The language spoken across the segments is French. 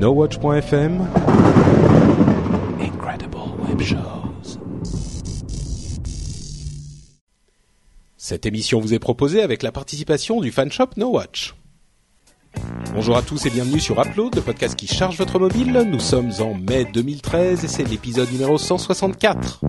NoWatch.fm Incredible Web Shows. Cette émission vous est proposée avec la participation du fanshop NoWatch. Bonjour à tous et bienvenue sur Upload, le podcast qui charge votre mobile. Nous sommes en mai 2013 et c'est l'épisode numéro 164.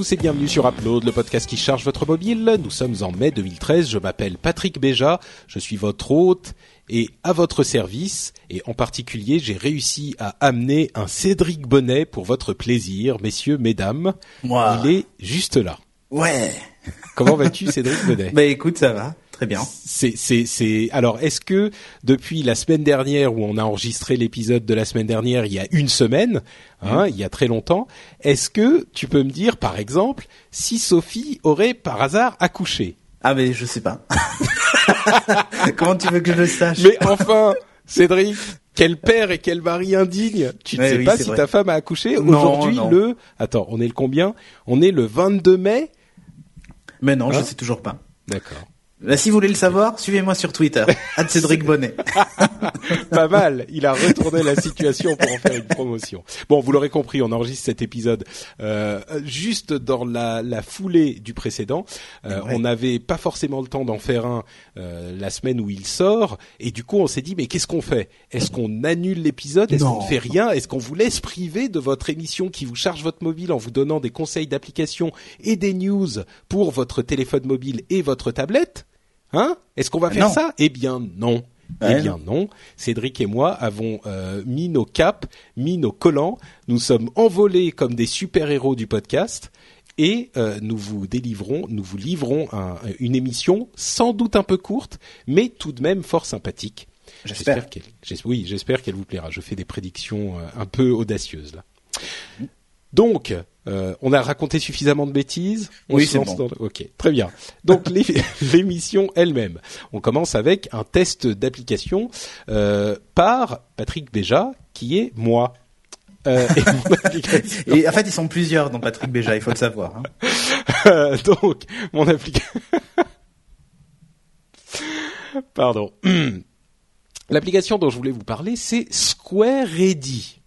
Tous et bienvenue sur Upload, le podcast qui charge votre mobile. Nous sommes en mai 2013, je m'appelle Patrick Béja, je suis votre hôte et à votre service. Et en particulier, j'ai réussi à amener un Cédric Bonnet pour votre plaisir, messieurs, mesdames. Moi. Il est juste là. Ouais. Comment vas-tu Cédric Bonnet? Bah écoute, ça va. Très bien. C'est, c'est, c'est. Alors, est-ce que depuis la semaine dernière où on a enregistré l'épisode de la semaine dernière, il y a une semaine, hein, il y a très longtemps, est-ce que tu peux me dire, par exemple, si Sophie aurait par hasard accouché? Ah mais je sais pas. Comment tu veux que je le sache? Mais enfin, Cédric, quel père et quel mari indigne Tu ne Ouais, sais oui, pas si vrai. ta femme a accouché aujourd'hui le. Attends, on est le combien? On est le 22 mai? Mais non, Hein? je sais toujours pas. D'accord. Bah, si vous voulez le savoir, suivez-moi sur Twitter. Cédric Bonnet. Pas mal. Il a retourné la situation pour en faire une promotion. Bon, vous l'aurez compris, on enregistre cet épisode euh, juste dans la, la foulée du précédent. Euh, Ouais. On n'avait pas forcément le temps d'en faire un euh, la semaine où il sort, et du coup, on s'est dit mais qu'est-ce qu'on fait? Est-ce qu'on annule l'épisode? Est-ce qu'on ne fait rien? Est-ce qu'on vous laisse priver de votre émission qui vous charge votre mobile en vous donnant des conseils d'application et des news pour votre téléphone mobile et votre tablette? Hein? Est-ce qu'on va faire Non. ça? Eh bien non. Eh bien non. Cédric et moi avons euh, mis nos capes, mis nos collants. Nous sommes envolés comme des super-héros du podcast et euh, nous vous délivrons, nous vous livrons un- une émission sans doute un peu courte, mais tout de même fort sympathique. J'espère. oui, j'espère qu'elle vous plaira. Je fais des prédictions euh, un peu audacieuses là. Donc, euh, on a raconté suffisamment de bêtises. On Oui, c'est bon. dans Ok, très bien. Donc l'é- l'émission elle-même. On commence avec un test d'application euh, par Patrick Béja, qui est moi. Euh, et en fait, ils sont plusieurs dans Patrick Béja, il faut le savoir. hein. Donc, mon application. Pardon. L'application dont je voulais vous parler, c'est Square Ready.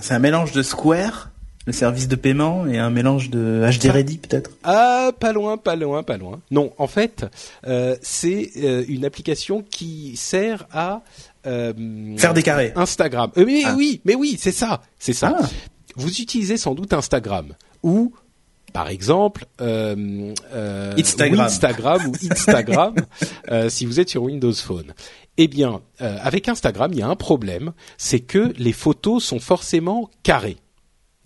C'est un mélange de Square, le service de paiement, et un mélange de HD Ready peut-être? Ah, pas loin, pas loin, pas loin. Non, en fait, euh, c'est euh, une application qui sert à euh, Faire des carrés. Instagram. Mais Ah. oui, mais oui, c'est ça, c'est ça. Ah. Vous utilisez sans doute Instagram ou par exemple, euh, euh, Instagram. Instagram ou Instagram, euh, si vous êtes sur Windows Phone. Eh bien, euh, avec Instagram, il y a un problème, c'est que les photos sont forcément carrées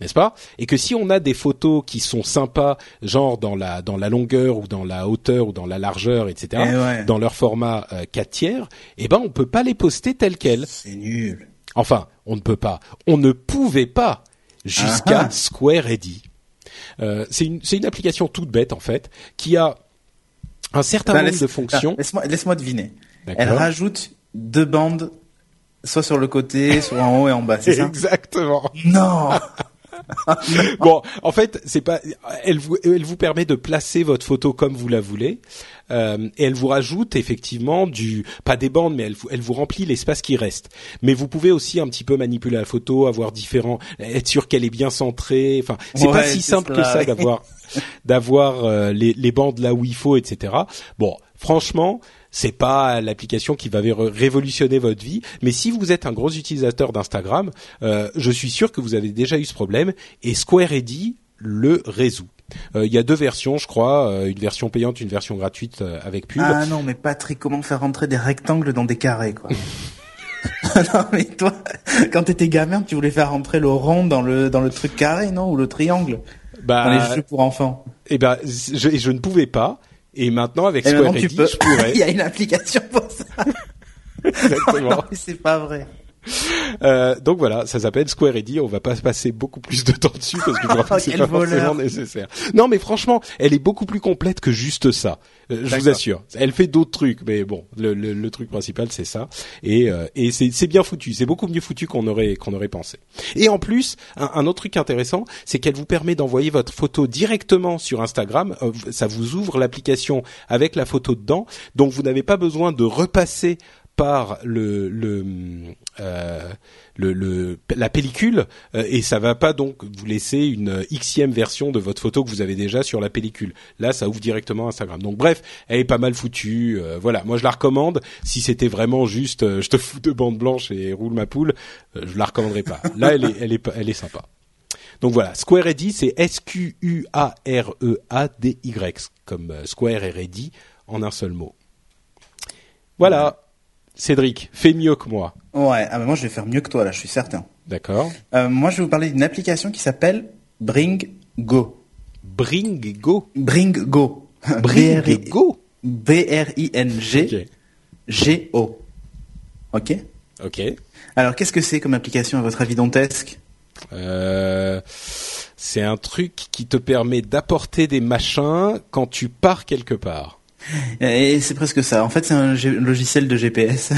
n'est-ce pas? Et que si on a des photos qui sont sympas, genre dans la dans la longueur ou dans la hauteur ou dans la largeur, etc., Eh ouais. dans leur format euh, 4 tiers, eh ben on peut pas les poster telles quelles. C'est nul. Enfin, on ne peut pas. On ne pouvait pas jusqu'à Ah ah. Square Ready. Euh, c'est une c'est une application toute bête en fait qui a un certain Bah, nombre laisse- de fonctions. ah, Laisse-moi laisse-moi deviner. Elle rajoute deux bandes, soit sur le côté, soit en haut et en bas, c'est ça? Exactement. Non bon, en fait, c'est pas. Elle vous, elle vous permet de placer votre photo comme vous la voulez, euh, et elle vous rajoute effectivement du, pas des bandes, mais elle, vous- elle vous remplit l'espace qui reste. Mais vous pouvez aussi un petit peu manipuler la photo, avoir différents, être sûr qu'elle est bien centrée. Enfin, c'est pas si simple que ça ouais. d'avoir, d'avoir euh, les, les bandes là où il faut, etc. Bon, franchement. C'est pas l'application qui va révolutionner votre vie, mais si vous êtes un gros utilisateur d'Instagram, euh, je suis sûr que vous avez déjà eu ce problème et Square Ready le résout. Euh, Il y a deux versions, je crois, euh, une version payante, une version gratuite euh, avec pub. Ah non, mais Patrick, comment faire rentrer des rectangles dans des carrés, quoi Non, mais toi, quand t'étais gamin, tu voulais faire rentrer le rond dans le dans le truc carré, non Ou le triangle? Bah, dans les jeux pour enfants. eh ben, je, je ne pouvais pas. Et maintenant avec Square Ready, peux. je pourrais. Il y a une application pour ça. Exactement. non, mais c'est pas vrai. Euh, donc voilà, ça s'appelle Square Ready. On va pas passer beaucoup plus de temps dessus parce que je crois que c'est pas voleur. forcément nécessaire. Non, mais franchement, elle est beaucoup plus complète que juste ça. Euh, je vous assure. Elle fait d'autres trucs, mais bon, le, le, le truc principal c'est ça. Et, euh, et c'est c'est bien foutu. C'est beaucoup mieux foutu qu'on aurait qu'on aurait pensé. Et en plus, un, un autre truc intéressant, c'est qu'elle vous permet d'envoyer votre photo directement sur Instagram. Euh, Ça vous ouvre l'application avec la photo dedans, donc vous n'avez pas besoin de repasser par le euh, le, le- la pellicule euh, et ça va pas donc vous laisser une xème version de votre photo que vous avez déjà sur la pellicule. Là, ça ouvre directement Instagram. Donc bref, elle est pas mal foutue. euh, voilà, moi je la recommande. Si c'était vraiment juste, je te fous de bande blanche et roule ma poule, je la recommanderais pas. Là, elle est elle est elle est sympa. Donc voilà, Square Ready, c'est S Q U A R E A D Y comme Square et Ready en un seul mot. Voilà. Cédric, fais mieux que moi. Ouais, ah bah moi je vais faire mieux que toi là, je suis certain. D'accord. Euh, moi je vais vous parler d'une application qui s'appelle Bring Go. Bring Go. Bring Go. Bring Go. B-R-I-N-G G-O. Ok Ok. Alors qu'est-ce que c'est comme application à votre avis dantesque? Euh, c'est un truc qui te permet d'apporter des machins quand tu pars quelque part. Et c'est presque ça. En fait, c'est un logiciel de GPS.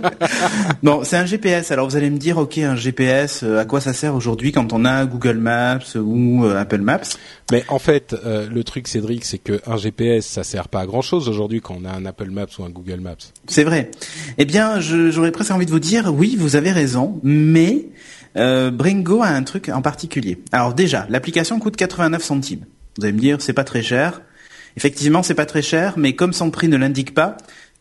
bon, c'est un GPS. Alors vous allez me dire, ok, un GPS, euh, à quoi ça sert aujourd'hui quand on a Google Maps ou euh, Apple Maps? Mais en fait, euh, le truc, Cédric, c'est que un GPS, ça sert pas à grand chose aujourd'hui quand on a un Apple Maps ou un Google Maps. C'est vrai. Eh bien, j'aurais presque envie de vous dire, oui, vous avez raison, mais euh, Bringo a un truc en particulier. Alors déjà, l'application coûte 89 centimes. Vous allez me dire, c'est pas très cher. Effectivement, c'est pas très cher, mais comme son prix ne l'indique pas,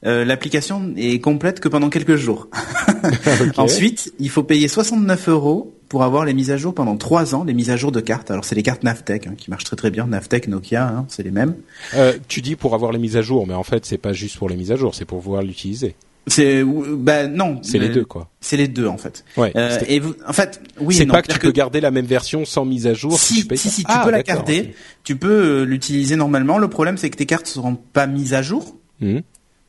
euh, l'application est complète que pendant quelques jours. Ensuite, il faut payer 69 euros pour avoir les mises à jour pendant 3 ans, les mises à jour de cartes. Alors c'est les cartes Navtech hein, qui marchent très très bien, Navtech, Nokia, hein, c'est les mêmes. Euh, tu dis pour avoir les mises à jour, mais en fait, c'est pas juste pour les mises à jour, c'est pour pouvoir l'utiliser. C'est bah non, C'est les deux, quoi. C'est les deux en fait. Ouais. Euh, et vous, en fait, oui. c'est pas que tu peux garder la même version sans mise à jour. Si, tu payes si, si, tu Ah, peux la d'accord, garder, tu peux euh, l'utiliser normalement. Le problème, c'est que tes cartes seront pas mises à jour. Mhm.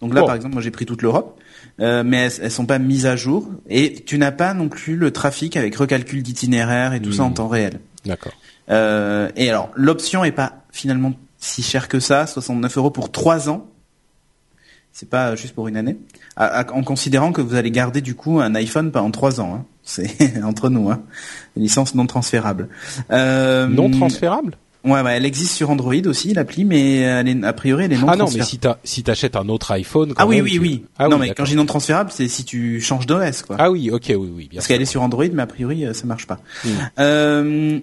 Donc là, Bon. par exemple, moi j'ai pris toute l'Europe, euh, mais elles, elles sont pas mises à jour. Et tu n'as pas non plus le trafic avec recalcul d'itinéraire et tout ça en Mhm. temps réel. D'accord. Euh, et alors, l'option est pas finalement si chère que ça, 69 euros pour 3 ans. C'est pas juste pour une année. À- à- en considérant que vous allez garder du coup un iPhone pendant 3 ans. Hein. C'est entre nous, hein. Une licence non transférable. Euh, Non transférable? Ouais, ouais, elle existe sur Android aussi, l'appli, mais elle est, a priori, elle est non Ah non, mais transférable. si t'as si t'achètes un autre iPhone. quand Ah oui, même, oui, tu- oui. Ah non, oui, mais quand je dis non transférable, c'est si tu changes d'OS, quoi. Ah oui, ok, oui, oui, bien Parce qu'elle est sur Android, mais a priori, euh, ça marche pas. Mm. Euh,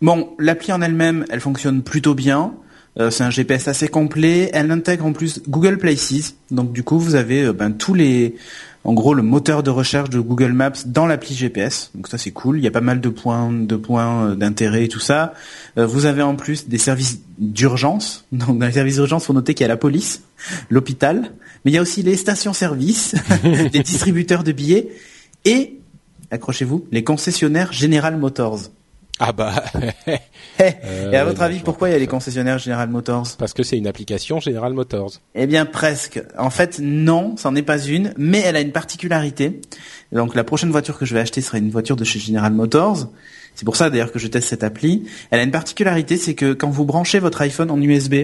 bon, l'appli en elle-même, elle fonctionne plutôt bien. Euh, c'est un GPS assez complet. Elle intègre en plus Google Places. Donc du coup, vous avez euh, ben, tous les, en gros, le moteur de recherche de Google Maps dans l'appli GPS. Donc ça, c'est cool. Il y a pas mal de points, de points euh, d'intérêt et tout ça. Euh, vous avez en plus des services d'urgence. Donc dans les services d'urgence, faut noter qu'il y a la police, l'hôpital, mais il y a aussi les stations-service, les distributeurs de billets et accrochez-vous, les concessionnaires General Motors. Ah bah. Eh, Euh, et à votre non, avis, pourquoi il y a les concessionnaires General Motors Parce que c'est une application General Motors. Eh bien, presque. En fait, non, c'en est pas une, mais elle a une particularité. Donc, la prochaine voiture que je vais acheter sera une voiture de chez General Motors. C'est pour ça, d'ailleurs, que je teste cette appli. Elle a une particularité, c'est que quand vous branchez votre iPhone en USB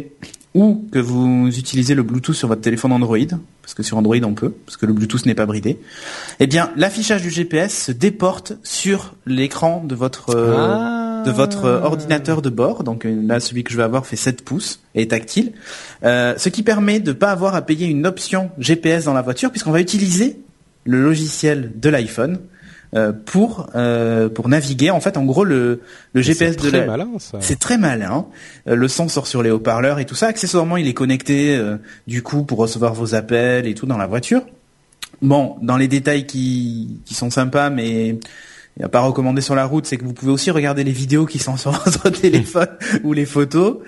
ou que vous utilisez le Bluetooth sur votre téléphone Android, parce que sur Android on peut, parce que le Bluetooth n'est pas bridé, eh bien, l'affichage du GPS se déporte sur l'écran de votre euh, Ah. de votre euh, ordinateur de bord. Donc euh, là, celui que je vais avoir fait 7 pouces et est tactile. Euh, ce qui permet de pas avoir à payer une option GPS dans la voiture puisqu'on va utiliser le logiciel de l'iPhone euh, pour euh, pour naviguer. En fait, en gros, le le GPS C'est de très la malin ça. c'est très malin. Euh, le son sort sur les haut-parleurs et tout ça. Accessoirement, il est connecté euh, du coup pour recevoir vos appels et tout dans la voiture. Bon, dans les détails qui, qui sont sympas, mais à pas recommandé sur la route, c'est que vous pouvez aussi regarder les vidéos qui sont sur votre téléphone ou les photos.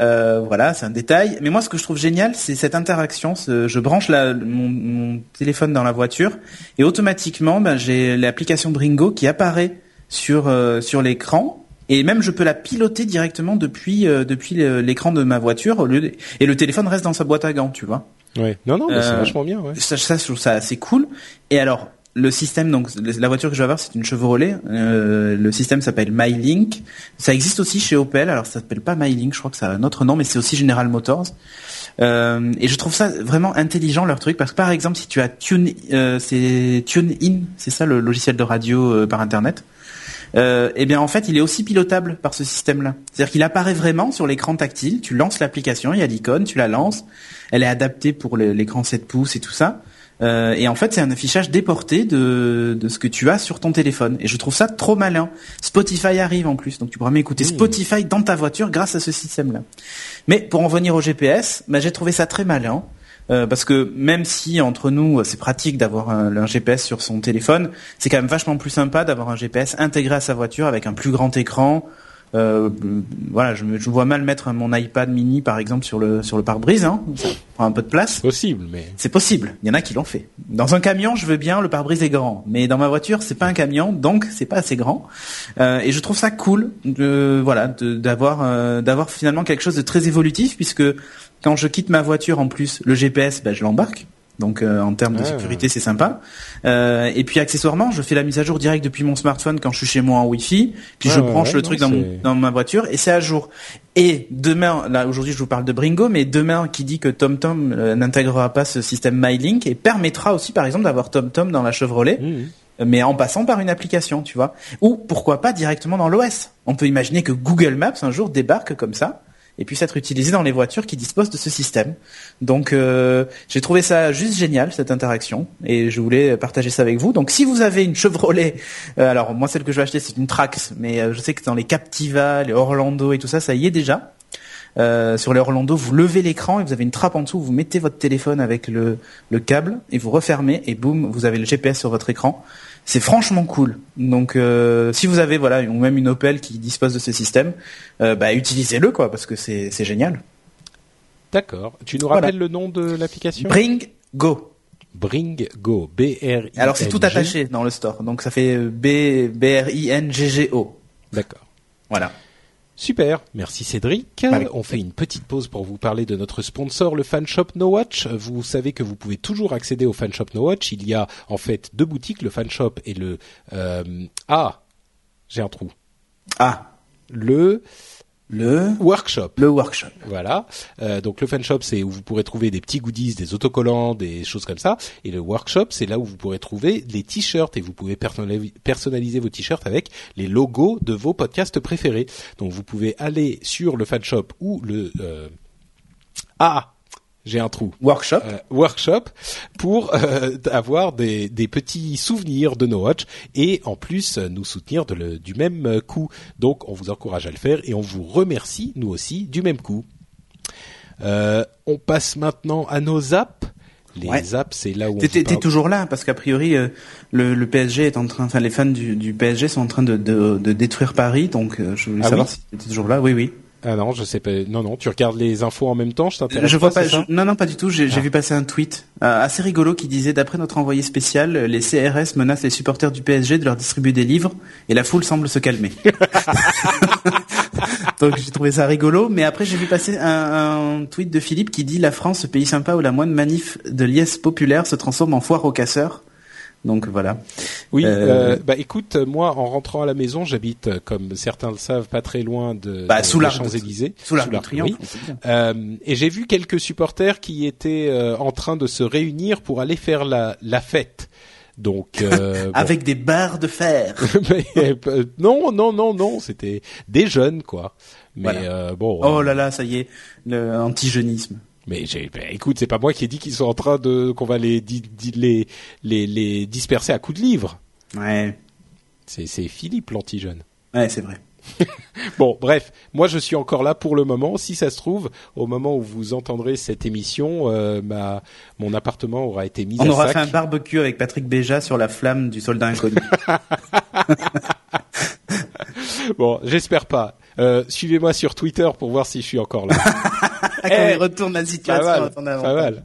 Euh, voilà, c'est un détail. Mais moi, ce que je trouve génial, c'est cette interaction. Ce- je branche la, mon, mon téléphone dans la voiture et automatiquement, ben, j'ai l'application Bringo qui apparaît sur euh, sur l'écran. Et même je peux la piloter directement depuis euh, depuis l'écran de ma voiture au lieu de- et le téléphone reste dans sa boîte à gants, tu vois. Ouais. Non, non, mais c'est vachement bien. Ouais. Ça, ça, je trouve ça assez cool. Et alors, le système, donc la voiture que je vais avoir, c'est une Chevrolet. Euh, le système s'appelle MyLink. Ça existe aussi chez Opel. Alors ça s'appelle pas MyLink, je crois que ça a un autre nom, mais c'est aussi General Motors. Euh, et je trouve ça vraiment intelligent leur truc parce que par exemple, si tu as Tune, euh, c'est TuneIn, c'est ça le logiciel de radio euh, par internet. Euh, eh bien en fait, il est aussi pilotable par ce système-là. C'est-à-dire qu'il apparaît vraiment sur l'écran tactile. Tu lances l'application, il y a l'icône, tu la lances. Elle est adaptée pour l'écran 7 pouces et tout ça. Euh, et en fait, c'est un affichage déporté de, de ce que tu as sur ton téléphone. Et je trouve ça trop malin. Spotify arrive en plus, donc tu pourras m'écouter Mmh. Spotify dans ta voiture grâce à ce système-là. Mais pour en venir au GPS, bah, j'ai trouvé ça très malin. Euh, parce que même si entre nous c'est pratique d'avoir un, un GPS sur son téléphone, c'est quand même vachement plus sympa d'avoir un GPS intégré à sa voiture avec un plus grand écran. Euh, voilà, je, me, je vois mal mettre mon iPad mini par exemple sur le sur le pare-brise, hein, ça prend un peu de place. Possible, mais C'est possible. Il y en a qui l'ont fait. Dans un camion, je veux bien, le pare-brise est grand. Mais dans ma voiture, c'est pas un camion, donc c'est pas assez grand. Euh, et je trouve ça cool, de, voilà, d'avoir, euh, d'avoir finalement quelque chose de très évolutif, puisque quand je quitte ma voiture, en plus, le GPS, ben, je l'embarque. Donc euh, en termes de sécurité, c'est sympa. Euh, et puis accessoirement, je fais la mise à jour directe depuis mon smartphone quand je suis chez moi en Wi-Fi. Puis Ouais, je branche le truc dans, mon- c'est- dans ma voiture et c'est à jour. Et demain, là aujourd'hui je vous parle de Bringo, mais demain qui dit que TomTom euh, n'intégrera pas ce système MyLink et permettra aussi par exemple d'avoir TomTom dans la Chevrolet, Mmh. mais en passant par une application, tu vois. Ou pourquoi pas directement dans l'OS. On peut imaginer que Google Maps un jour débarque comme ça et puisse être utilisé dans les voitures qui disposent de ce système. Donc euh, j'ai trouvé ça juste génial cette interaction et je voulais partager ça avec vous. Donc si vous avez une Chevrolet, euh, alors moi celle que je vais acheter c'est une Trax, mais euh, je sais que dans les Captiva, les Orlando et tout ça, ça y est déjà. Euh, sur les Orlando, vous levez l'écran et vous avez une trappe en dessous, vous mettez votre téléphone avec le, le câble et vous refermez et boum, vous avez le GPS sur votre écran. C'est franchement cool. Donc euh, si vous avez voilà ou même une Opel qui dispose de ce système, euh, bah utilisez-le quoi parce que c'est c'est génial. D'accord. Tu nous Voilà. rappelles le nom de l'application? Bring Go. Bring Go. B R I. Alors c'est tout attaché dans le store. Donc ça fait euh, B B R I N G G O. D'accord. Voilà. Super, merci Cédric. Avec On fait une petite pause pour vous parler de notre sponsor, le Fan Shop No Watch. Vous savez que vous pouvez toujours accéder au Fan Shop No Watch. Il y a en fait deux boutiques, le Fan Shop et le euh, ah, j'ai un trou. Ah, Le le Workshop. le workshop. Voilà. Euh, donc le fan shop, c'est où vous pourrez trouver des petits goodies, des autocollants, des choses comme ça. Et le workshop, c'est là où vous pourrez trouver les t-shirts et vous pouvez personnali- personnaliser vos t-shirts avec les logos de vos podcasts préférés. Donc vous pouvez aller sur le fan shop ou le euh, ah j'ai un trou. Workshop. Euh, workshop pour euh, avoir des, des petits souvenirs de No Watch et en plus euh, nous soutenir de le- du même euh, coup. Donc on vous encourage à le faire et on vous remercie nous aussi du même coup. Euh, on passe maintenant à nos apps. Les Ouais. apps, c'est là où on T'es- vous t'es toujours là parce qu'a priori euh, le, le PSG est en train, enfin les fans du, du PSG sont en train de, de, de détruire Paris, donc euh, je voulais Ah savoir oui si t'étais toujours là. Oui, oui. Ah non, je sais pas. Non, non. Tu regardes les infos en même temps. Je t'intéresse. Je vois pas. je- non, non, pas du tout. J'ai Ah. vu passer un tweet euh, assez rigolo qui disait d'après notre envoyé spécial, les CRS menacent les supporters du PSG de leur distribuer des livres et la foule semble se calmer. Donc j'ai trouvé ça rigolo, mais après j'ai vu passer un, un tweet de Philippe qui dit la France, ce pays sympa où la moindre manif de liesse populaire se transforme en foire aux casseurs. Donc voilà. Oui, Euh, euh, bah écoute, moi en rentrant à la maison, j'habite, euh, comme certains le savent, pas très loin de, Bah, de- sous de- Champs-Élysées. Sous l'arc de l'Arc, oui. Euh, et j'ai vu quelques supporters qui étaient euh, en train de se réunir pour aller faire la, la fête. Donc euh, bon. Avec des barres de fer. Mais, euh, non, non, non, non, c'était des jeunes quoi. Mais Voilà. euh, bon. Oh là là, ça y est, le antigénisme. Mais j'ai, bah, écoute, c'est pas moi qui ai dit qu'ils sont en train de qu'on va les, di- di- les les les disperser à coups de livres. Ouais, C'est c'est Philippe l'anti-jeune. ouais, c'est vrai. Bon, bref, moi je suis encore là pour le moment. Si ça se trouve, au moment où vous entendrez cette émission, euh, ma mon appartement aura été mis On à aura sac. fait un barbecue avec Patrick Béja sur la flamme du soldat inconnu. Bon, j'espère pas. Euh, Suivez-moi sur Twitter pour voir si je suis encore là. Quand il retourne la pas situation mal, à ton pas mal.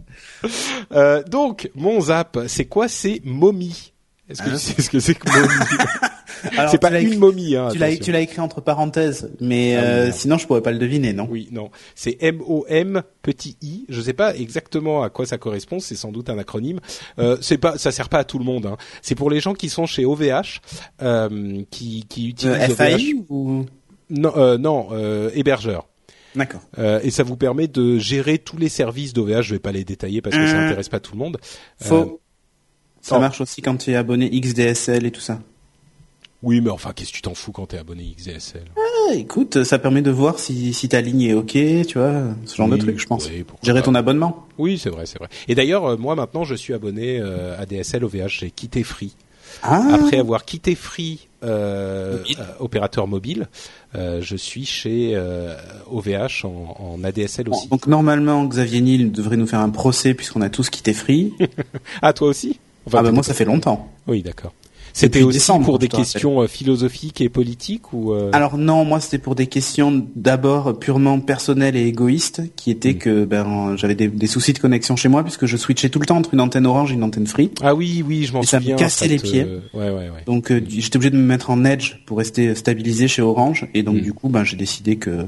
Euh, donc, mon zap, c'est quoi? C'est Mommy. Est-ce que Hein tu sais ce que c'est que Alors, c'est pas une momie. Hein, Tu l'as, écrit entre parenthèses, mais Ah euh, sinon je pourrais pas le deviner, non? Oui, non. C'est M-O-M petit i. Je sais pas exactement à quoi ça correspond. C'est sans doute un acronyme. Euh, c'est pas, ça sert pas à tout le monde. Hein. C'est pour les gens qui sont chez OVH, euh, qui, qui utilisent Euh, FAI OVH. ou? Non, euh, non, euh, hébergeur. D'accord. Euh, et ça vous permet de gérer tous les services d'OVH. Je vais pas les détailler parce que ça Mmh. intéresse pas tout le monde. Faux. Euh, ça oh. marche aussi quand tu es abonné XDSL et tout ça. Oui, mais enfin, qu'est-ce que tu t'en fous quand t'es abonné XDSL Ah, écoute, ça permet de voir si, si ta ligne est ok, tu vois, ce genre Oui, de truc, je pense. oui, Gérer pas. ton abonnement. Oui, c'est vrai, c'est vrai. Et d'ailleurs, euh, moi maintenant, je suis abonné à DSL OVH. J'ai quitté Free. Ah, Après avoir quitté Free, euh, Mobile. euh, opérateur mobile, euh, je suis chez euh, OVH en, en ADSL bon, aussi. donc normalement Xavier Niel devrait nous faire un procès puisqu'on a tous quitté Free. Ah, toi aussi? Enfin, ah bah t'étais moi ça fait longtemps. Oui, d'accord. C'était aussi décembre, pour des questions euh, philosophiques et politiques ou euh, Alors non, moi c'était pour des questions d'abord purement personnelles et égoïstes, qui étaient Mm. que ben j'avais des, des soucis de connexion chez moi puisque je switchais tout le temps entre une antenne orange et une antenne free. Ah oui, oui, je m'en Et ça me souviens. cassait les pieds. Ouais, ouais, ouais. Donc euh, j'étais obligé de me mettre en edge pour rester stabilisé chez Orange et donc Mm. du coup ben j'ai décidé que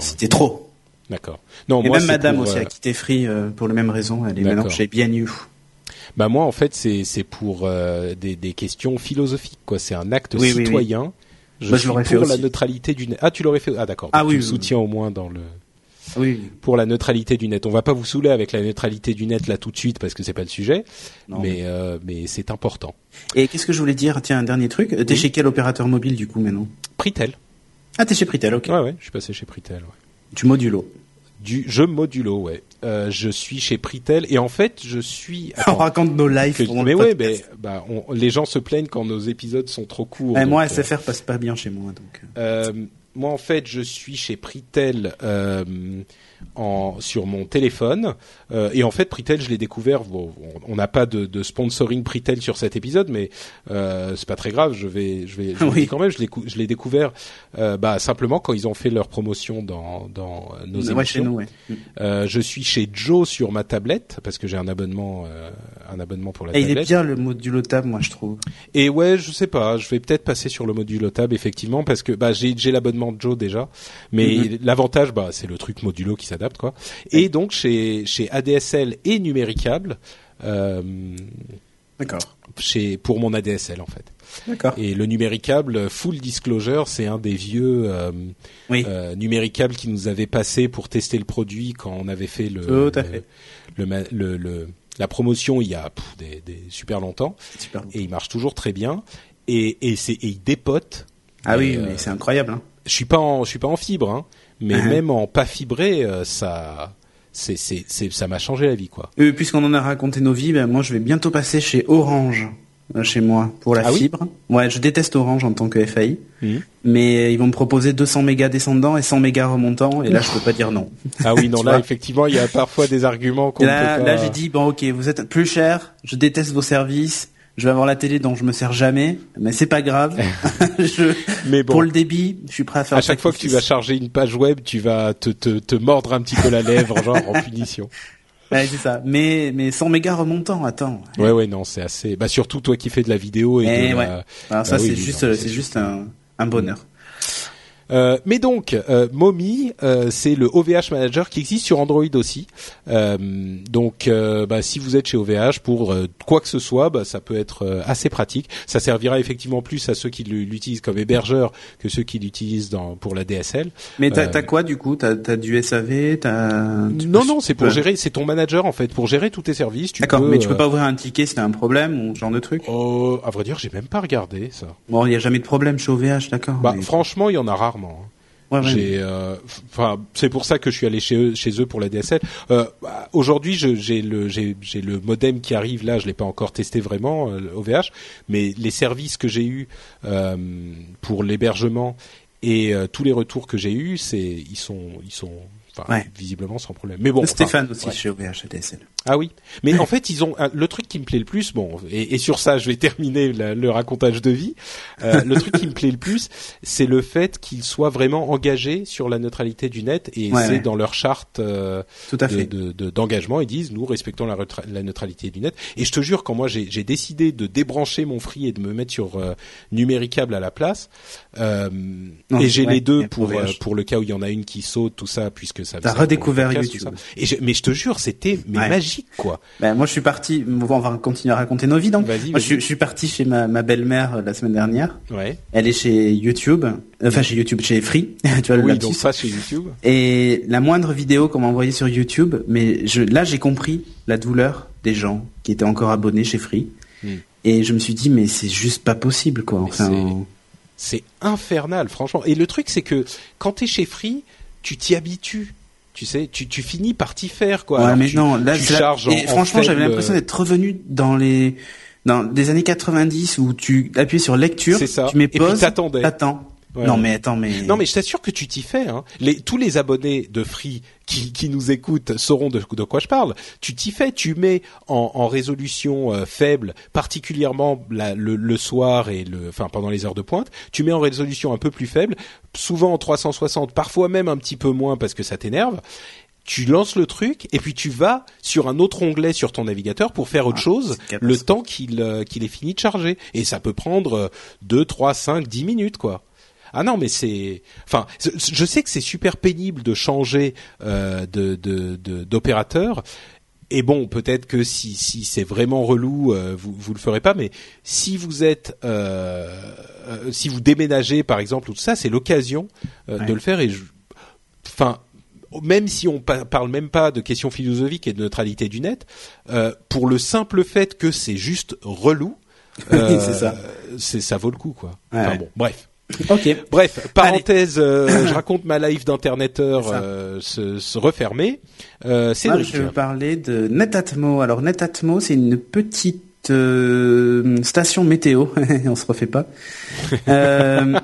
c'était trop. d'accord. Non, et moi même Madame pour, aussi euh, a quitté Free euh, pour la même raison. Elle est maintenant chez BNU. Bah moi en fait c'est c'est pour euh, des des questions philosophiques quoi. C'est un acte Oui, oui, oui. citoyen. Je Bah, je suis pour fait la aussi. neutralité du net. Ah tu l'aurais fait. Ah d'accord. Ah oui, tu soutiens au moins dans le Oui. pour la neutralité du net. On va pas vous saouler avec la neutralité du net là tout de suite parce que c'est pas le sujet, Non, mais euh, mais c'est important. Et qu'est-ce que je voulais dire? Tiens, un dernier truc. T'es Oui. chez quel opérateur mobile du coup maintenant? Pritel. Ah, t'es chez Pritel, ok. Ouais ouais, je suis passé chez Pritel. Ouais. Du modulo. Du jeu modulo, ouais. Euh, je suis chez Pritel et en fait je suis. On raconte nos lives. que- mais ouais, mais bah on- les gens se plaignent quand nos épisodes sont trop courts. Eh, moi, euh, SFR passe pas bien chez moi, donc. Euh, moi, en fait, je suis chez Pritel euh, en, sur mon téléphone. Euh, et en fait, Pritel, je l'ai découvert. Bon, on- n'a pas de, de sponsoring Pritel sur cet épisode, mais euh, c'est pas très grave. Je vais, je vais, je Oui. quand même. Je l'ai, cou- je l'ai découvert euh, bah, simplement quand ils ont fait leur promotion dans, dans euh, nos ouais, émissions. chez nous, ouais. Euh, je suis chez Joe sur ma tablette parce que j'ai un abonnement, euh, un abonnement pour la Et il est tablette. bien le modulo tab, moi, je trouve. Et ouais, je sais pas, je vais peut-être passer sur le modulo tab effectivement parce que bah j'ai j'ai l'abonnement de Joe déjà, mais Mhm. l'avantage bah c'est le truc modulo qui s'adapte quoi. Et donc chez chez ADSL et numéricable euh, D'accord. chez pour mon ADSL en fait. D'accord. Et le numéricable full disclosure, c'est un des vieux euh, Oui. euh, numéricables qui nous avait passé pour tester le produit quand on avait fait le Tout à fait. le, le- le- la promotion il y a pff, des, des super longtemps Super. et il marche toujours très bien et et c'est et il dépote Ah oui, euh, mais c'est incroyable. Hein. je suis pas en je suis pas en fibre hein, mais Uh-huh. même en pas fibré euh, ça c'est c'est ça m'a changé la vie quoi Euh, Puisqu'on en a raconté nos vies, ben, moi, je vais bientôt passer chez Orange, euh, chez moi, pour la Ah oui fibre. Ouais, je déteste Orange en tant que FAI. Mhm. Mais ils vont me proposer 200 mégas descendants et 100 mégas remontants, et là, je peux pas dire non. ah oui non là effectivement il y a parfois des arguments qu'on là, peut pas là j'ai dit, bon, ok, vous êtes plus cher, je déteste vos services, je vais avoir la télé dont je me sers jamais, mais c'est pas grave. je, mais bon Pour le débit, je suis prêt à faire à chaque fois que tu vas charger une page web tu vas te te, te mordre un petit peu la lèvre genre en punition Ouais, c'est ça. Mais, mais 100 mégas remontants, attends. ouais ouais non c'est assez bah surtout toi qui fais de la vidéo et de ouais. la- Alors ça, c'est oui, juste, c'est juste un, un bonheur. Euh, mais donc, euh, Momi, euh, c'est le OVH Manager qui existe sur Android aussi. Euh, donc, euh, bah, si vous êtes chez OVH pour euh, quoi que ce soit, bah, ça peut être euh, assez pratique. Ça servira effectivement plus à ceux qui l'utilisent comme hébergeur que ceux qui l'utilisent dans pour la DSL. Mais t'as quoi du coup? T'as as du SAV tu Non, peux- non, c'est pour gérer. C'est ton manager en fait pour gérer tous tes services. D'accord, mais tu peux pas ouvrir un ticket si t'as un problème ou ce genre de truc? Oh, à vrai dire, j'ai même pas regardé ça. Bon, il y a jamais de problème chez OVH, d'accord. Bah, mais- franchement, il y en a rarement. Hein. Ouais, euh, c'est pour ça que je suis allé chez eux, chez eux pour la DSL. Euh, bah, Aujourd'hui, j'ai le, modem qui arrive là. Je l'ai pas encore testé vraiment euh, OVH, mais les services que j'ai eu euh, pour l'hébergement et euh, tous les retours que j'ai eus, c'est, ils sont, ils sont. Visiblement sans problème. Mais bon, Stéphane aussi chez OVH ADSL. Ah oui, mais en fait ils ont le truc qui me plaît le plus, bon, et, sur ça je vais terminer le racontage de vie. Euh, le truc qui me plaît le plus, c'est le fait qu'ils soient vraiment engagés sur la neutralité du net et c'est dans leur charte euh, Tout à fait. d'engagement. De, ils disent nous respectons la, la, neutralité du net. Et je te jure, quand moi j'ai décidé de débrancher mon Free et de me mettre sur euh, Numéricable à la place, euh, et j'ai les deux pour euh, pour le cas où il y en a une qui saute, tout ça, puisque ça. T'as redécouvert YouTube. Et mais je te jure, c'était magique quoi. Ben, moi je suis parti. On va continuer à raconter nos vies donc. Moi, je, suis parti chez ma, ma belle-mère euh, la semaine dernière. Ouais. Elle est chez YouTube, enfin chez YouTube, chez Free. tu vois le oui, donc pas chez YouTube. Et la moindre vidéo qu'on m'a envoyée sur YouTube, mais je, là j'ai compris la douleur des gens qui étaient encore abonnés chez Free. Hmm. Et je me suis dit mais c'est juste pas possible quoi. Enfin c'est infernal, franchement. Et le truc, c'est que quand t'es chez Free, tu t'y habitues. Tu sais, tu, tu finis par t'y faire, quoi. Ouais, mais non, là, tu charges et franchement, j'avais l'impression d'être revenu dans les dans des années 90 où tu appuyais sur lecture, ça. tu mets pause, et Non mais attends mais non mais je t'assure que tu t'y fais. Hein. Les, tous les abonnés de Free qui, qui nous écoutent sauront de, de quoi je parle. Tu t'y fais, tu mets en, en résolution euh, faible, particulièrement la, le, le, soir et le, enfin pendant les heures de pointe. Tu mets en résolution un peu plus faible, souvent en 360, parfois même un petit peu moins parce que ça t'énerve tu lances le truc et puis tu vas sur un autre onglet sur ton navigateur pour faire autre ah, chose le temps qu'il euh, qu'il est fini de charger et ça peut prendre 2 3 5 10 minutes quoi. Ah non, mais c'est, enfin, je sais que c'est super pénible de changer euh, de d'opérateur. Et bon, peut-être que si, si c'est vraiment relou, euh, vous vous le ferez pas. Mais si vous êtes, euh, si vous déménagez par exemple ou tout ça, c'est l'occasion de le faire. Et enfin, même si on parle même pas de questions philosophiques et de neutralité du net, pour le simple fait que c'est juste relou, c'est ça. ça vaut le coup quoi. enfin bon, bref. Ok. Bref, parenthèse, euh, je raconte ma life d'interneteur euh, se, se, refermer. Euh, c'est Je vais parler de Netatmo. Alors Netatmo, c'est une petite euh, station météo. On se refait pas.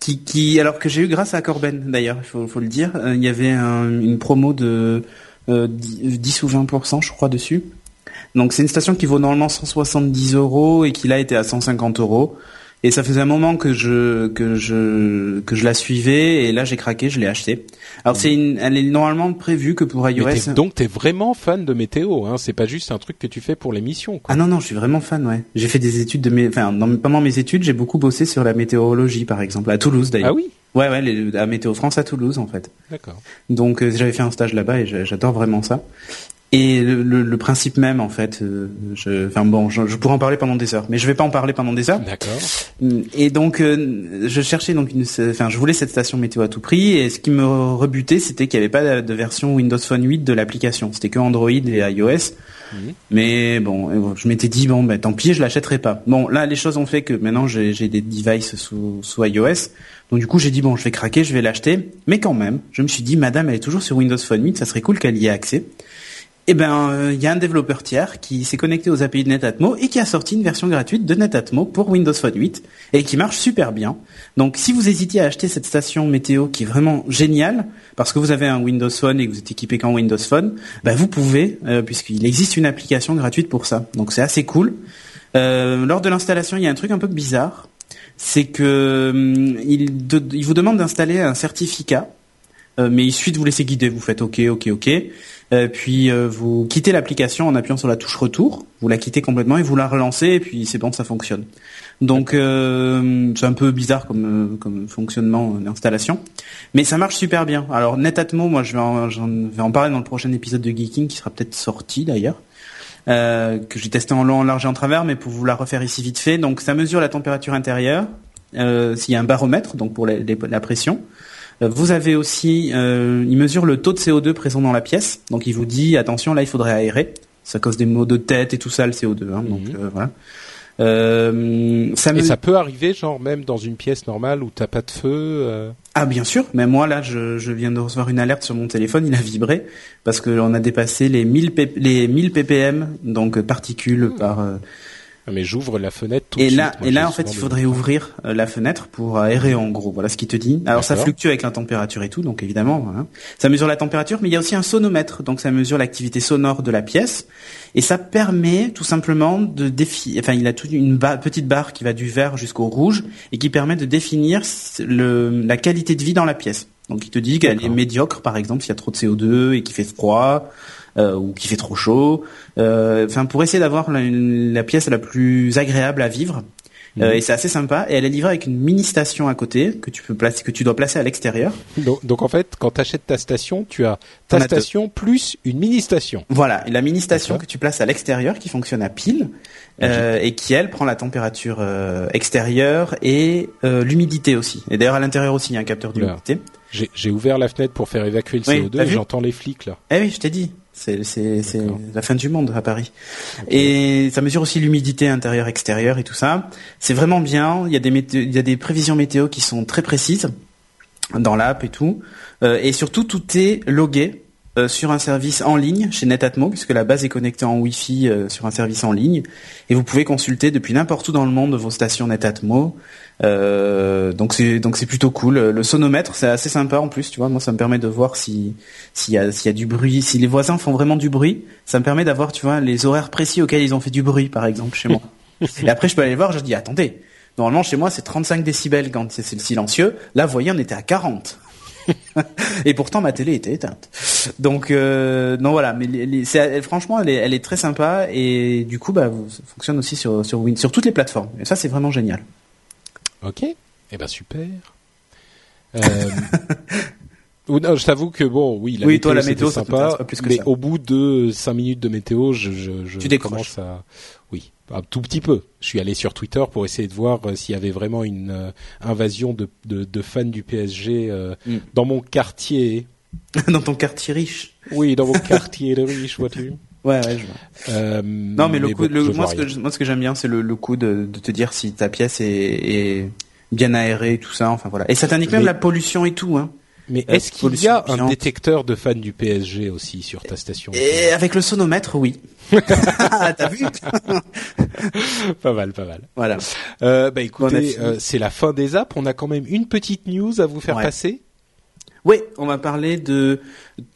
qui, qui, alors que j'ai eu grâce à Corben d'ailleurs, il faut, faut, le dire. Il y avait une promo de 10 ou 20 je crois dessus. Donc c'est une station qui vaut normalement 170 euros et qui là était à 150 euros. Et ça faisait un moment que je que je que je la suivais et là j'ai craqué, je l'ai acheté. Alors c'est une, elle est normalement prévue que pour iOS. Donc t'es vraiment fan de météo, hein C'est pas juste un truc que tu fais pour l'émission. Ah non non, je suis vraiment fan, ouais. J'ai fait des études de, mes, enfin dans, pendant mes études, j'ai beaucoup bossé sur la météorologie, par exemple, à Toulouse d'ailleurs. Ah oui? Ouais ouais, les, à Météo France à Toulouse en fait. D'accord. Donc euh, j'avais fait un stage là-bas et j'adore vraiment ça. Et le, le, principe même, en fait, euh, je, enfin bon, je, je, pourrais en parler pendant des heures, mais je vais pas en parler pendant des heures. D'accord. Et donc, euh, je cherchais donc une, enfin, je voulais cette station météo à tout prix, et ce qui me rebutait, c'était qu'il n'y avait pas de version Windows Phone 8 de l'application. C'était que Android et iOS. Mais bon, je m'étais dit bon, ben tant pis, je l'achèterai pas. Bon, là, les choses ont fait que maintenant j'ai des devices sous, sous iOS. Donc du coup, j'ai dit bon, je vais craquer, je vais l'acheter. Mais quand même, je me suis dit, Madame, elle est toujours sur Windows Phone 8, ça serait cool qu'elle y ait accès eh ben, il euh, y a un développeur tiers qui s'est connecté aux API de Netatmo et qui a sorti une version gratuite de Netatmo pour Windows Phone 8 et qui marche super bien. Donc, si vous hésitiez à acheter cette station météo qui est vraiment géniale parce que vous avez un Windows Phone et que vous êtes équipé qu'en Windows Phone, ben vous pouvez euh, puisqu'il existe une application gratuite pour ça. Donc, c'est assez cool. Euh, lors de l'installation, il y a un truc un peu bizarre, c'est que hum, il, il vous demande d'installer un certificat, mais il suffit de vous laisser guider. Vous faites OK, OK, OK. Euh, puis euh, vous quittez l'application en appuyant sur la touche retour, vous la quittez complètement et vous la relancez et puis c'est bon, ça fonctionne. Donc euh, c'est un peu bizarre comme, comme fonctionnement d'installation, mais ça marche super bien. Alors Netatmo, moi je vais en, vais en parler dans le prochain épisode de Geeking qui sera peut-être sorti d'ailleurs. Euh, que j'ai testé en long, en large et en travers, mais pour vous la refaire ici vite fait. Donc ça mesure la température intérieure, euh, s'il y a un baromètre, donc pour la pression. Euh, vous avez aussi, euh, il mesure le taux de CO2 présent dans la pièce. Donc il vous dit attention, là il faudrait aérer. Ça cause des maux de tête et tout ça le CO2. Hein, Donc mhm. euh, voilà. Euh, ça Et ça peut arriver, genre même dans une pièce normale où t'as pas de feu. Euh... Ah bien sûr, mais moi là, je, je, viens de recevoir une alerte sur mon téléphone, il a vibré parce qu'on a dépassé les 1000 les 1000 ppm, donc particules hmm. par mais j'ouvre la fenêtre tout et de là, suite. Moi, et là, en fait, il faudrait ouvrir euh, la fenêtre pour aérer en gros. Voilà ce qu'il te dit. Alors ça fluctue avec la température et tout, donc évidemment, voilà. ça mesure la température, mais il y a aussi un sonomètre, donc ça mesure l'activité sonore de la pièce, et ça permet tout simplement de définir. Enfin, il a toute une ba- petite barre qui va du vert jusqu'au rouge et qui permet de définir le, la qualité de vie dans la pièce. Donc il te dit qu'elle est médiocre, par exemple, s'il y a trop de CO2 et qu'il fait froid. Euh, ou qu'il fait trop chaud, euh, enfin pour essayer d'avoir la, la pièce la plus agréable à vivre. Euh, Mhm. et c'est assez sympa. Et elle est livrée avec une mini station à côté que tu peux placer, que tu dois placer à l'extérieur. Donc, donc, en fait, quand tu achètes ta station, tu as ta station plus une mini station. Voilà. Et la mini station que tu places à l'extérieur, qui fonctionne à pile, euh, et qui elle prend la température euh, extérieure et euh, l'humidité aussi. Et d'ailleurs à l'intérieur aussi il y a un capteur d'humidité. J'ai j'ai ouvert la fenêtre pour faire évacuer le Oui, CO2 t'as et vu j'entends les flics là. Eh oui, je t'ai dit. C'est c'est c'est D'accord. la fin du monde à Paris. Et ça mesure aussi l'humidité intérieure extérieure et tout ça. C'est vraiment bien. Il y a des météo- il y a des prévisions météo qui sont très précises dans l'app et tout. Euh, et surtout tout est logué euh, sur un service en ligne chez Netatmo puisque la base est connectée en Wi-Fi euh, sur un service en ligne et vous pouvez consulter depuis n'importe où dans le monde vos stations Netatmo. Euh, donc c'est donc c'est plutôt cool. Le sonomètre c'est assez sympa en plus, tu vois. Moi ça me permet de voir si s'il y a s'il y a du bruit, si les voisins font vraiment du bruit, ça me permet d'avoir tu vois les horaires précis auxquels ils ont fait du bruit par exemple chez moi. et après je peux aller voir, je dis attendez. Normalement chez moi c'est 35 décibels quand c'est le silencieux. Là vous voyez on était à 40. Et pourtant ma télé était éteinte. Donc euh, non voilà, mais les- les- c'est- elle- franchement elle est, elle est très sympa et du coup bah vous- ça fonctionne aussi sur sur Win, sur toutes les plateformes. Et ça c'est vraiment génial. Ok. Eh ben super. Euh... ou non, je t'avoue que bon, oui, la Oui, météo, toi, la météo, sympa, t'intéresse pas plus que mais ça. au bout de cinq minutes de météo, je, je, je Tu décroches. commence à, oui, un tout petit peu. Je suis allé sur Twitter pour essayer de voir euh, s'il y avait vraiment une euh, invasion de, de, de fans du PSG euh, Mm. dans mon quartier. Dans ton quartier riche. Oui, dans mon quartier de riche, vois-tu. Ouais ouais je vois. Euh, Non, mais le coup, bon, le- je moi, ce que moi, ce que j'aime bien, c'est le, le coup de, de te dire si ta pièce est, est bien aérée, et tout ça. Enfin voilà. Et ça t'indique même Mais- la pollution et tout. Hein. Mais euh, est-ce qu'il y a un détecteur de fans du PSG aussi sur ta station Et avec le sonomètre, oui. T'as vu Pas mal, pas mal. Voilà. Euh, bah On a écoutez, euh, c'est la fin des apps. On a quand même une petite news à vous faire Ouais. passer. Oui, on va parler de,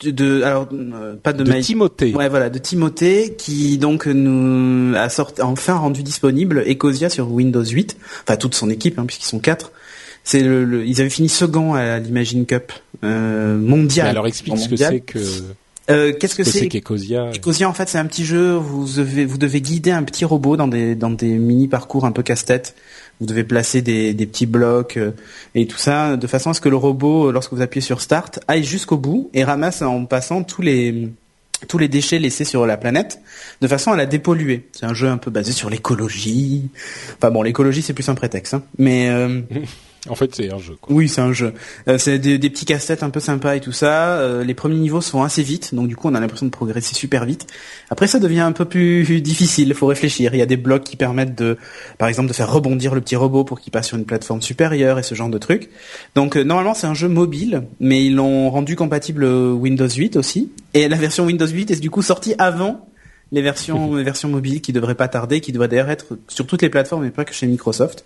de, de- alors euh, pas de, Timothée. Ouais, voilà, de Timothée qui donc nous a sorti, enfin rendu disponible Ecosia sur Windows 8, enfin toute son équipe hein, puisqu'ils sont quatre. C'est le, le- ils avaient fini second à l'Imagine Cup euh, mondial. Mais alors explique ce que c'est que, Euh, Qu'est-ce que c'est qu'Ecosia. Ecosia en fait c'est un petit jeu, vous devez, vous devez guider un petit robot dans des, dans des mini parcours un peu casse-tête. Vous devez placer des, des petits blocs euh, et tout ça de façon à ce que le robot, lorsque vous appuyez sur Start, aille jusqu'au bout et ramasse en passant tous les tous les déchets laissés sur la planète de façon à la dépolluer. C'est un jeu un peu basé sur l'écologie. Enfin bon, l'écologie c'est plus un prétexte, hein. mais euh, En fait, c'est un jeu. Quoi. oui, c'est un jeu. Euh, c'est des, des petits casse-têtes un peu sympas et tout ça. Euh, les premiers niveaux se font assez vite, donc du coup on a l'impression de progresser super vite. Après ça devient un peu plus difficile, il faut réfléchir. Il y a des blocs qui permettent de, par exemple, de faire rebondir le petit robot pour qu'il passe sur une plateforme supérieure et ce genre de trucs. Donc euh, normalement c'est un jeu mobile, mais ils l'ont rendu compatible Windows 8 aussi. Et la version Windows 8 est du coup sortie avant les versions, les versions mobiles qui devraient pas tarder, qui devraient d'ailleurs être sur toutes les plateformes et pas que chez Microsoft.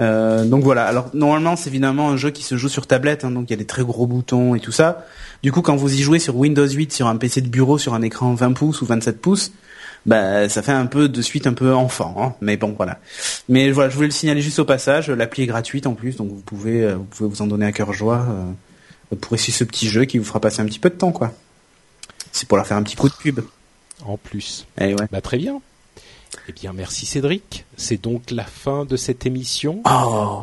Euh, donc voilà. Alors normalement c'est évidemment un jeu qui se joue sur tablette, hein, donc il y a des très gros boutons et tout ça. Du coup quand vous y jouez sur Windows 8 sur un PC de bureau sur un écran 20 pouces ou 27 pouces, bah ça fait un peu de suite un peu enfant. Hein, mais bon voilà. Mais voilà, je voulais le signaler juste au passage. L'appli est gratuite en plus, donc vous pouvez euh, vous pouvez vous en donner à cœur joie euh, pour essayer ce petit jeu qui vous fera passer un petit peu de temps quoi. C'est pour leur faire un petit coup de pub. En plus. Eh ouais. Bah très bien. Eh bien, merci Cédric. C'est donc la fin de cette émission. Oh.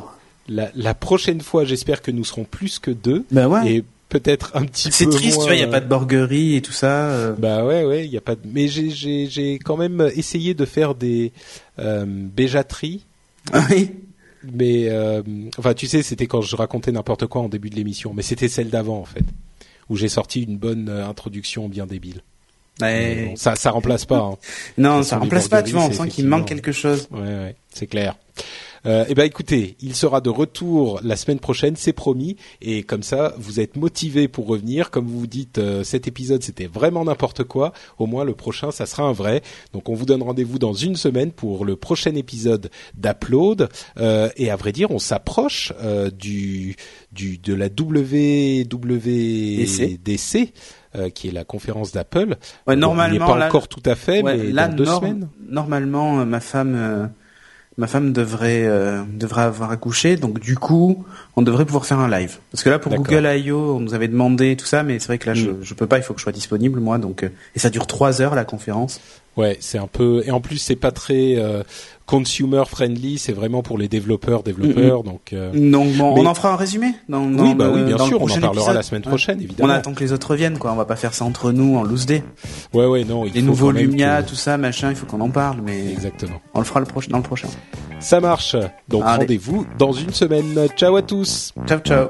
La, la prochaine fois, j'espère que nous serons plus que deux Bah ouais. et peut-être un petit peu C'est triste, moins, tu vois, il y a pas de borguerie et tout ça. euh. Bah ouais, ouais, il y a pas. De... Mais j'ai, quand même essayé de faire des euh, béjateries, Oui. mais euh, enfin, tu sais, c'était quand je racontais n'importe quoi en début de l'émission, mais c'était celle d'avant en fait, où j'ai sorti une bonne euh, introduction bien débile. Mais ça, ça remplace pas. Hein. Non, ça remplace pas, tu vois, on sent qu'il manque quelque chose. Ouais, ouais, c'est clair. Euh, eh ben écoutez, il sera de retour la semaine prochaine, c'est promis. Et comme ça, vous êtes motivés pour revenir. Comme vous dites, euh, cet épisode c'était vraiment n'importe quoi. Au moins le prochain, ça sera un vrai. Donc on vous donne rendez-vous dans une semaine pour le prochain épisode d'Upload. Euh, et à vrai dire, on s'approche euh, du, du de la WWDC. Euh, qui est la conférence d'Apple. Ouais, normalement, pas encore tout à fait, ouais, mais là, dans deux semaines. Normalement, euh, ma femme, euh, ma femme devrait euh, devrait avoir accouché, donc du coup, on devrait pouvoir faire un live. Parce que là, pour. Google I.O., on nous avait demandé tout ça, mais c'est vrai que là, je Mm. je peux pas. Il faut que je sois disponible moi, donc euh, et ça dure trois heures la conférence. Ouais, c'est un peu et en plus c'est pas très euh, consumer friendly, c'est vraiment pour les développeurs développeurs donc euh, Donc bon, Mais- on en fera un résumé. Dans, dans oui bah oui bien sûr, on en parlera épisode. la semaine Ouais. prochaine On évidemment. attend que les autres reviennent, quoi. On va pas faire ça entre nous en loose day. Ouais ouais non, il Les faut nouveaux Lumia, que- tout ça, machin, il faut qu'on en parle, mais Exactement. on le fera le prochain, dans le prochain. Ça marche. Donc rendez-vous dans une semaine. Ciao à tous. Ciao, ciao.